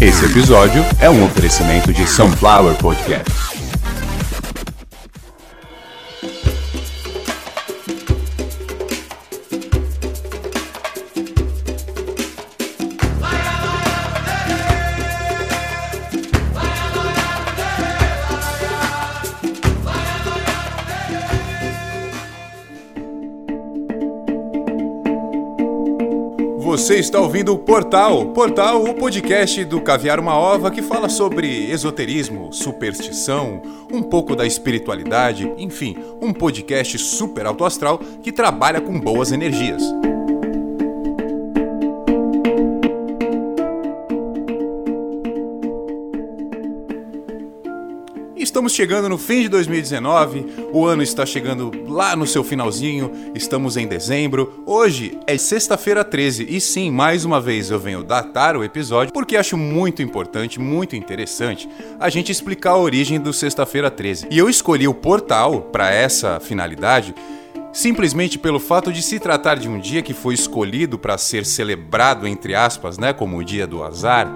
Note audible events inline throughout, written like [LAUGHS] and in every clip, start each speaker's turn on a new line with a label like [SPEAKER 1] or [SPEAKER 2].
[SPEAKER 1] Esse episódio é um oferecimento de Sunflower Podcast. Você está ouvindo o Portal. Portal, o podcast do Caviar uma Ova que fala sobre esoterismo, superstição, um pouco da espiritualidade, enfim, um podcast super alto astral que trabalha com boas energias. Estamos chegando no fim de 2019, o ano está chegando lá no seu finalzinho, estamos em dezembro. Hoje é sexta-feira 13 e sim, mais uma vez eu venho datar o episódio porque acho muito importante, muito interessante a gente explicar a origem do Sexta-feira 13. E eu escolhi o portal para essa finalidade simplesmente pelo fato de se tratar de um dia que foi escolhido para ser celebrado entre aspas, né, como o dia do azar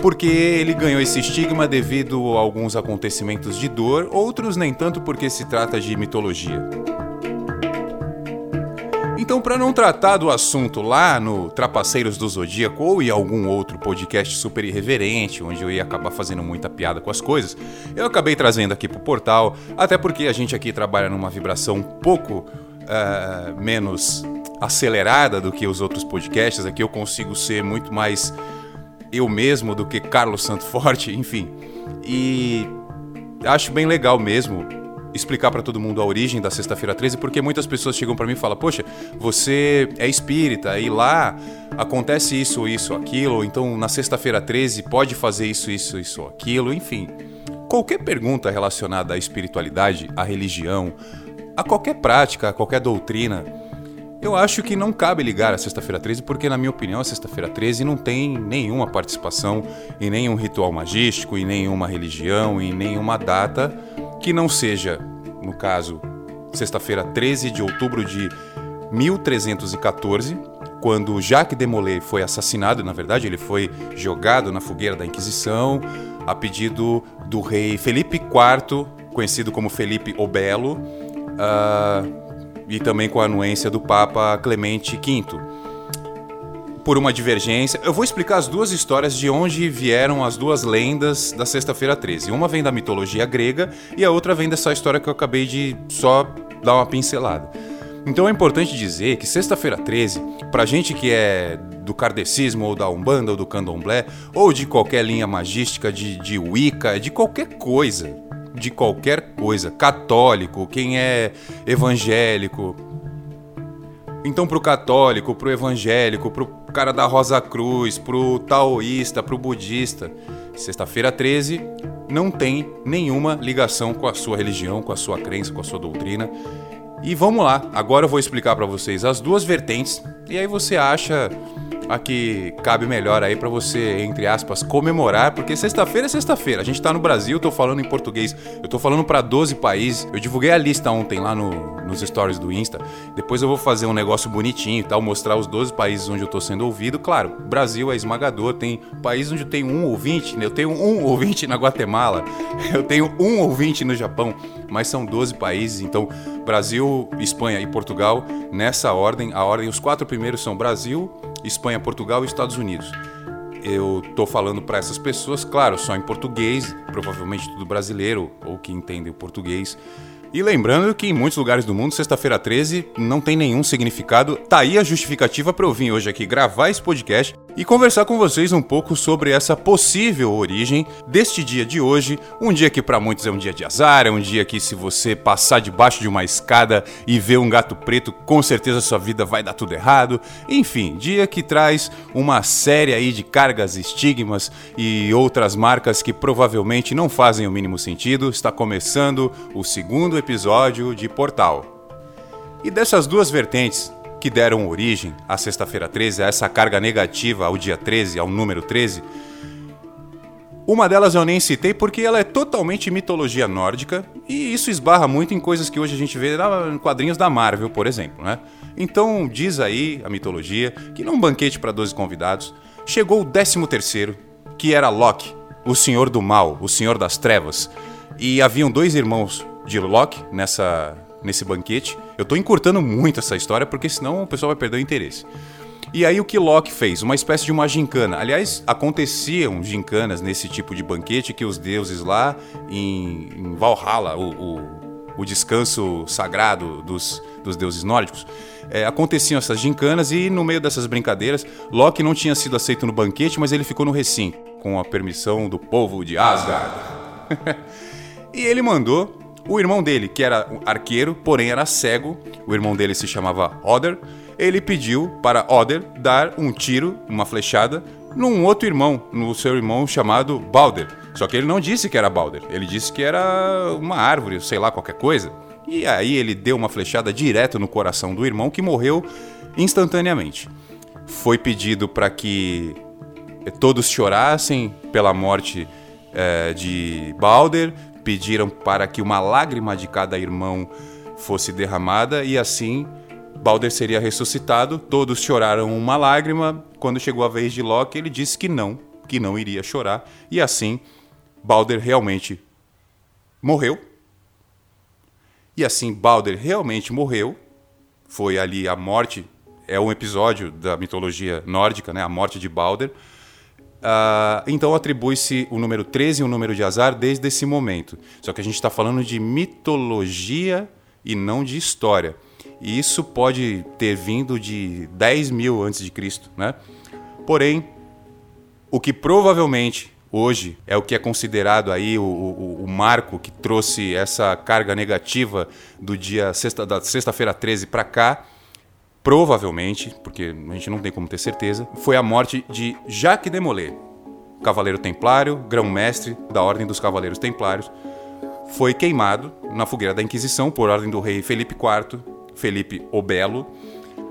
[SPEAKER 1] porque ele ganhou esse estigma devido a alguns acontecimentos de dor, outros nem tanto porque se trata de mitologia. Então, para não tratar do assunto lá no Trapaceiros do Zodíaco ou em algum outro podcast super irreverente, onde eu ia acabar fazendo muita piada com as coisas, eu acabei trazendo aqui pro portal, até porque a gente aqui trabalha numa vibração um pouco uh, menos acelerada do que os outros podcasts. Aqui eu consigo ser muito mais eu mesmo do que Carlos Santo Forte, [LAUGHS] enfim. E acho bem legal mesmo explicar para todo mundo a origem da Sexta-feira 13, porque muitas pessoas chegam para mim e falam: "Poxa, você é espírita e lá acontece isso, isso, aquilo, então na Sexta-feira 13 pode fazer isso, isso, isso, aquilo", enfim. Qualquer pergunta relacionada à espiritualidade, à religião, a qualquer prática, a qualquer doutrina, eu acho que não cabe ligar a Sexta-feira 13, porque, na minha opinião, a Sexta-feira 13 não tem nenhuma participação em nenhum ritual magístico, em nenhuma religião, em nenhuma data que não seja, no caso, Sexta-feira 13 de outubro de 1314, quando Jacques de Molay foi assassinado, na verdade, ele foi jogado na fogueira da Inquisição, a pedido do rei Felipe IV, conhecido como Felipe o Belo. Uh, e também com a anuência do Papa Clemente V. Por uma divergência, eu vou explicar as duas histórias de onde vieram as duas lendas da Sexta-feira 13. Uma vem da mitologia grega e a outra vem dessa história que eu acabei de só dar uma pincelada. Então é importante dizer que Sexta-feira 13, pra gente que é do kardecismo ou da Umbanda ou do Candomblé, ou de qualquer linha magística, de, de Wicca, de qualquer coisa, de qualquer coisa, católico, quem é evangélico. Então, pro católico, pro evangélico, pro cara da Rosa Cruz, pro taoísta, pro budista, sexta-feira 13 não tem nenhuma ligação com a sua religião, com a sua crença, com a sua doutrina. E vamos lá, agora eu vou explicar para vocês as duas vertentes e aí você acha a que cabe melhor aí para você, entre aspas, comemorar, porque sexta-feira é sexta-feira. A gente tá no Brasil, tô falando em português, eu tô falando para 12 países. Eu divulguei a lista ontem lá no, nos stories do Insta. Depois eu vou fazer um negócio bonitinho e tal, mostrar os 12 países onde eu tô sendo ouvido. Claro, Brasil é esmagador, tem países onde tenho um ouvinte, né? Eu tenho um [LAUGHS] ouvinte na Guatemala, eu tenho um ouvinte no Japão, mas são 12 países, então Brasil, Espanha e Portugal nessa ordem. A ordem, os quatro primeiros são Brasil, Espanha, Portugal e Estados Unidos. Eu tô falando para essas pessoas, claro, só em português, provavelmente tudo brasileiro ou que entendem o português. E lembrando que em muitos lugares do mundo, sexta-feira 13 não tem nenhum significado. Tá aí a justificativa para eu vir hoje aqui gravar esse podcast e conversar com vocês um pouco sobre essa possível origem deste dia de hoje, um dia que para muitos é um dia de azar, é um dia que se você passar debaixo de uma escada e ver um gato preto, com certeza sua vida vai dar tudo errado. Enfim, dia que traz uma série aí de cargas, estigmas e outras marcas que provavelmente não fazem o mínimo sentido. Está começando o segundo episódio de Portal. E dessas duas vertentes, que deram origem à sexta-feira 13, a essa carga negativa ao dia 13, ao número 13. Uma delas eu nem citei porque ela é totalmente mitologia nórdica e isso esbarra muito em coisas que hoje a gente vê em quadrinhos da Marvel, por exemplo, né? Então diz aí a mitologia que num banquete para 12 convidados chegou o 13 terceiro, que era Loki, o senhor do mal, o senhor das trevas. E haviam dois irmãos de Loki nessa nesse banquete. Eu tô encurtando muito essa história porque senão o pessoal vai perder o interesse. E aí o que Loki fez? Uma espécie de uma gincana. Aliás, aconteciam gincanas nesse tipo de banquete que os deuses lá em, em Valhalla, o, o, o, descanso sagrado dos, dos deuses nórdicos, é, aconteciam essas gincanas e no meio dessas brincadeiras, Loki não tinha sido aceito no banquete, mas ele ficou no recinto, com a permissão do povo de Asgard. [LAUGHS] e ele mandou o irmão dele, que era arqueiro, porém era cego, o irmão dele se chamava Oder, ele pediu para Oder dar um tiro, uma flechada, num outro irmão, no seu irmão chamado Balder. Só que ele não disse que era Balder, ele disse que era uma árvore, sei lá, qualquer coisa. E aí ele deu uma flechada direto no coração do irmão que morreu instantaneamente. Foi pedido para que todos chorassem pela morte é, de Balder, pediram para que uma lágrima de cada irmão fosse derramada e assim Balder seria ressuscitado. Todos choraram uma lágrima. Quando chegou a vez de Loki, ele disse que não, que não iria chorar. E assim, Balder realmente morreu. E assim, Balder realmente morreu. Foi ali a morte. É um episódio da mitologia nórdica, né? A morte de Balder. Uh, então atribui-se o número 13 e o número de azar desde esse momento. Só que a gente está falando de mitologia e não de história. E isso pode ter vindo de 10 mil antes de Cristo, né? Porém, o que provavelmente hoje é o que é considerado aí o, o, o marco que trouxe essa carga negativa do dia sexta, da sexta-feira 13 para cá, provavelmente, porque a gente não tem como ter certeza, foi a morte de Jacques de Molay, cavaleiro templário, grão-mestre da Ordem dos Cavaleiros Templários, foi queimado na fogueira da Inquisição por ordem do rei Felipe IV, Felipe o Belo,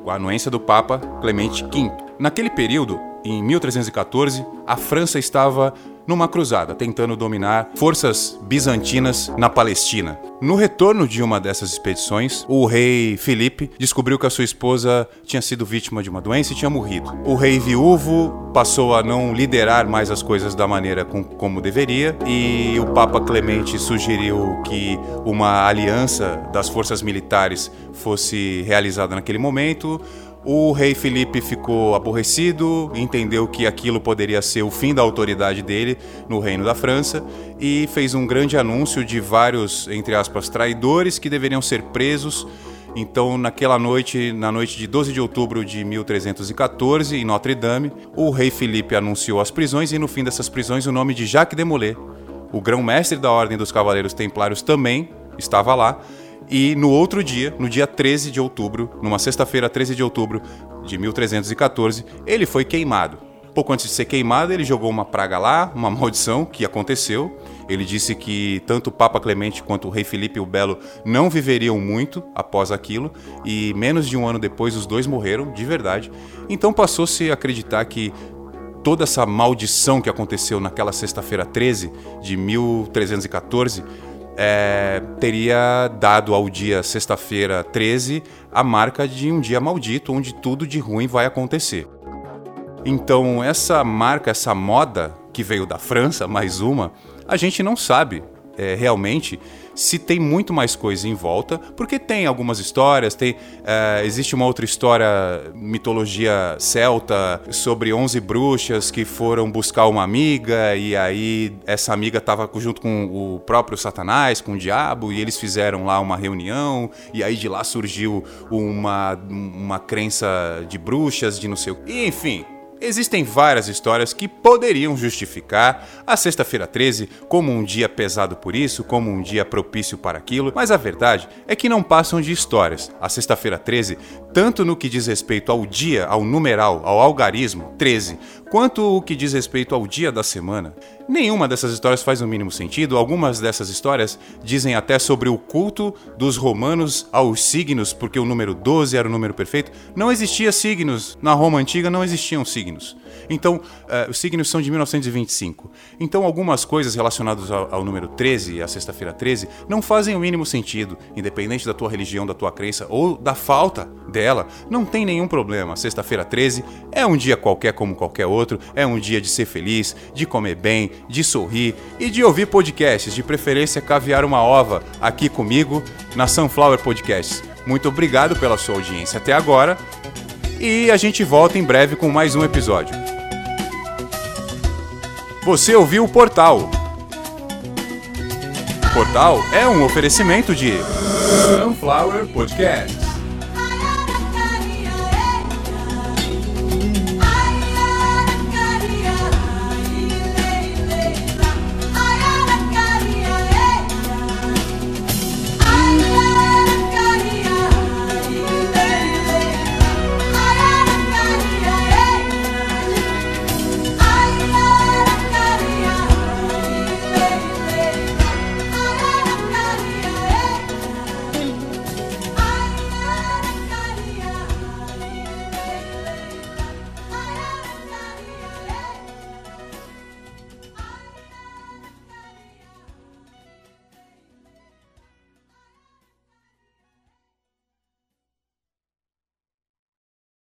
[SPEAKER 1] com a anuência do Papa Clemente V. Naquele período, em 1314, a França estava numa cruzada, tentando dominar forças bizantinas na Palestina. No retorno de uma dessas expedições, o rei Filipe descobriu que a sua esposa tinha sido vítima de uma doença e tinha morrido. O rei viúvo passou a não liderar mais as coisas da maneira com, como deveria e o Papa Clemente sugeriu que uma aliança das forças militares fosse realizada naquele momento. O rei Felipe ficou aborrecido, entendeu que aquilo poderia ser o fim da autoridade dele no reino da França e fez um grande anúncio de vários, entre aspas, traidores que deveriam ser presos. Então, naquela noite, na noite de 12 de outubro de 1314, em Notre Dame, o rei Felipe anunciou as prisões e no fim dessas prisões o nome de Jacques de Molay, o grão-mestre da Ordem dos Cavaleiros Templários também estava lá e no outro dia, no dia 13 de outubro, numa sexta-feira, 13 de outubro de 1314, ele foi queimado. Pouco antes de ser queimado, ele jogou uma praga lá, uma [LAUGHS] maldição que aconteceu. Ele disse que tanto o Papa Clemente quanto o rei Felipe o Belo não viveriam muito após aquilo, e menos de um ano depois os dois morreram, de verdade. Então passou-se a acreditar que toda essa maldição que aconteceu naquela sexta-feira 13 de 1314 é, teria dado ao dia sexta-feira 13 a marca de um dia maldito, onde tudo de ruim vai acontecer. Então, essa marca, essa moda que veio da França, mais uma, a gente não sabe é, realmente se tem muito mais coisa em volta, porque tem algumas histórias, tem uh, existe uma outra história, mitologia celta, sobre 11 bruxas que foram buscar uma amiga e aí essa amiga estava junto com o próprio Satanás, com o diabo, e eles fizeram lá uma reunião, e aí de lá surgiu uma, uma crença de bruxas, de não sei o que. Enfim, Existem várias histórias que poderiam justificar a Sexta-feira 13 como um dia pesado por isso, como um dia propício para aquilo, mas a verdade é que não passam de histórias. A Sexta-feira 13, tanto no que diz respeito ao dia, ao numeral, ao algarismo 13, quanto o que diz respeito ao dia da semana, Nenhuma dessas histórias faz o mínimo sentido. Algumas dessas histórias dizem até sobre o culto dos romanos aos signos, porque o número 12 era o número perfeito. Não existia signos. Na Roma antiga não existiam signos. Então, uh, os signos são de 1925. Então, algumas coisas relacionadas ao, ao número 13 e à sexta-feira 13 não fazem o mínimo sentido, independente da tua religião, da tua crença ou da falta tela, não tem nenhum problema. Sexta-feira 13 é um dia qualquer como qualquer outro, é um dia de ser feliz, de comer bem, de sorrir e de ouvir podcasts, de preferência caviar uma ova aqui comigo na Sunflower Podcasts. Muito obrigado pela sua audiência até agora e a gente volta em breve com mais um episódio. Você ouviu o Portal. O Portal é um oferecimento de Sunflower Podcast.